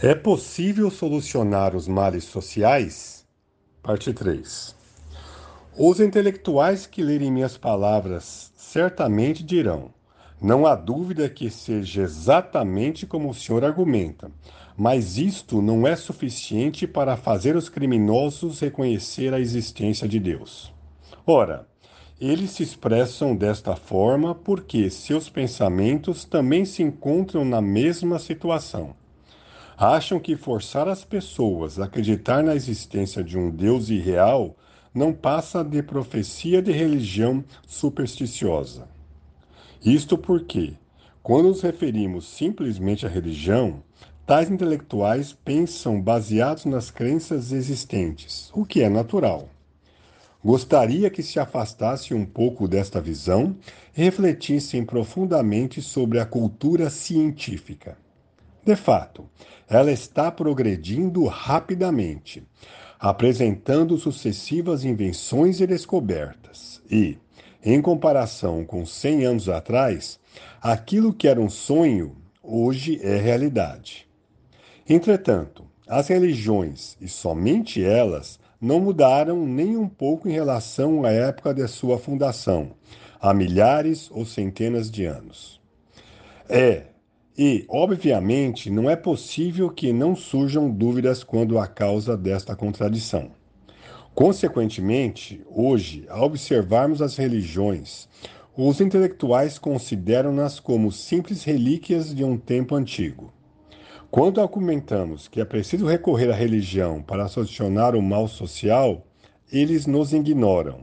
É possível solucionar os males sociais? Parte 3. Os intelectuais que lerem minhas palavras certamente dirão: não há dúvida que seja exatamente como o senhor argumenta, mas isto não é suficiente para fazer os criminosos reconhecer a existência de Deus. Ora, eles se expressam desta forma porque seus pensamentos também se encontram na mesma situação acham que forçar as pessoas a acreditar na existência de um Deus irreal não passa de profecia de religião supersticiosa. Isto porque, quando nos referimos simplesmente à religião, tais intelectuais pensam baseados nas crenças existentes, o que é natural. Gostaria que se afastasse um pouco desta visão e refletissem profundamente sobre a cultura científica. De fato, ela está progredindo rapidamente, apresentando sucessivas invenções e descobertas. E, em comparação com 100 anos atrás, aquilo que era um sonho hoje é realidade. Entretanto, as religiões, e somente elas, não mudaram nem um pouco em relação à época de sua fundação, há milhares ou centenas de anos. É, e, obviamente, não é possível que não surjam dúvidas quando a causa desta contradição. Consequentemente, hoje, ao observarmos as religiões, os intelectuais consideram-nas como simples relíquias de um tempo antigo. Quando argumentamos que é preciso recorrer à religião para solucionar o mal social, eles nos ignoram.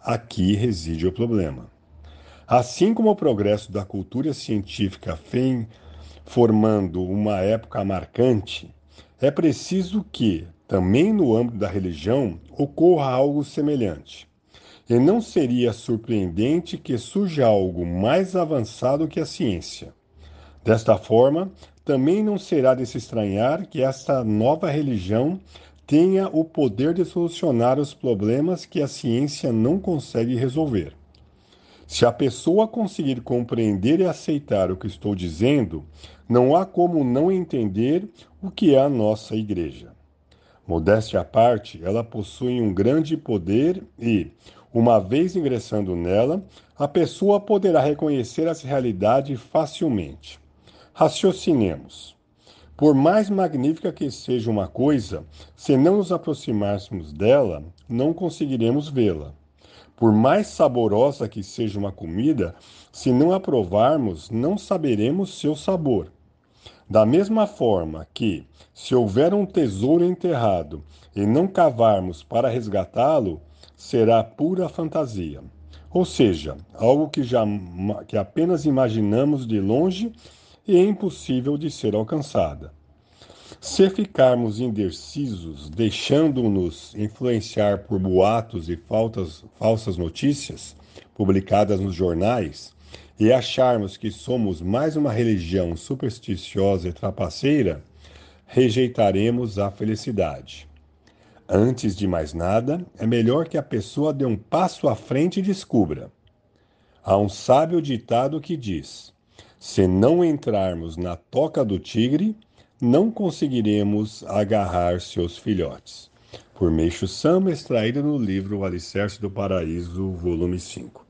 Aqui reside o problema. Assim como o progresso da cultura científica vem formando uma época marcante, é preciso que, também no âmbito da religião, ocorra algo semelhante. E não seria surpreendente que surja algo mais avançado que a ciência. Desta forma, também não será de se estranhar que esta nova religião tenha o poder de solucionar os problemas que a ciência não consegue resolver. Se a pessoa conseguir compreender e aceitar o que estou dizendo, não há como não entender o que é a nossa igreja. Modéstia à parte, ela possui um grande poder e, uma vez ingressando nela, a pessoa poderá reconhecer essa realidade facilmente. Raciocinemos. Por mais magnífica que seja uma coisa, se não nos aproximarmos dela, não conseguiremos vê-la. Por mais saborosa que seja uma comida, se não a provarmos, não saberemos seu sabor. Da mesma forma que, se houver um tesouro enterrado e não cavarmos para resgatá-lo, será pura fantasia. Ou seja, algo que, já, que apenas imaginamos de longe e é impossível de ser alcançada. Se ficarmos indecisos, deixando-nos influenciar por boatos e faltas, falsas notícias publicadas nos jornais, e acharmos que somos mais uma religião supersticiosa e trapaceira, rejeitaremos a felicidade. Antes de mais nada, é melhor que a pessoa dê um passo à frente e descubra. Há um sábio ditado que diz: se não entrarmos na toca do tigre, não conseguiremos agarrar seus filhotes. Por Meixo Sama, extraído no livro O Alicerce do Paraíso, volume 5.